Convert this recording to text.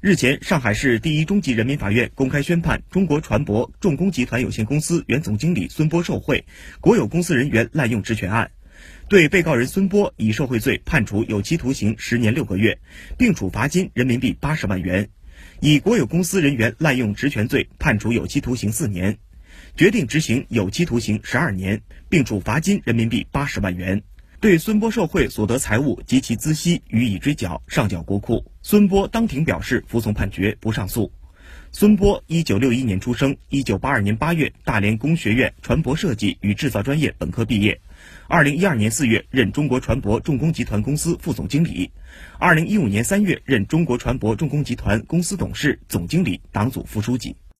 日前，上海市第一中级人民法院公开宣判中国船舶重工集团有限公司原总经理孙波受贿、国有公司人员滥用职权案，对被告人孙波以受贿罪判处有期徒刑十年六个月，并处罚金人民币八十万元；以国有公司人员滥用职权罪判处有期徒刑四年，决定执行有期徒刑十二年，并处罚金人民币八十万元。对孙波受贿所得财物及其孳息予以追缴，上缴国库。孙波当庭表示服从判决，不上诉。孙波一九六一年出生，一九八二年八月大连工学院船舶设计与制造专业本科毕业。二零一二年四月任中国船舶重工集团公司副总经理。二零一五年三月任中国船舶重工集团公司董事、总经理、党组副书记。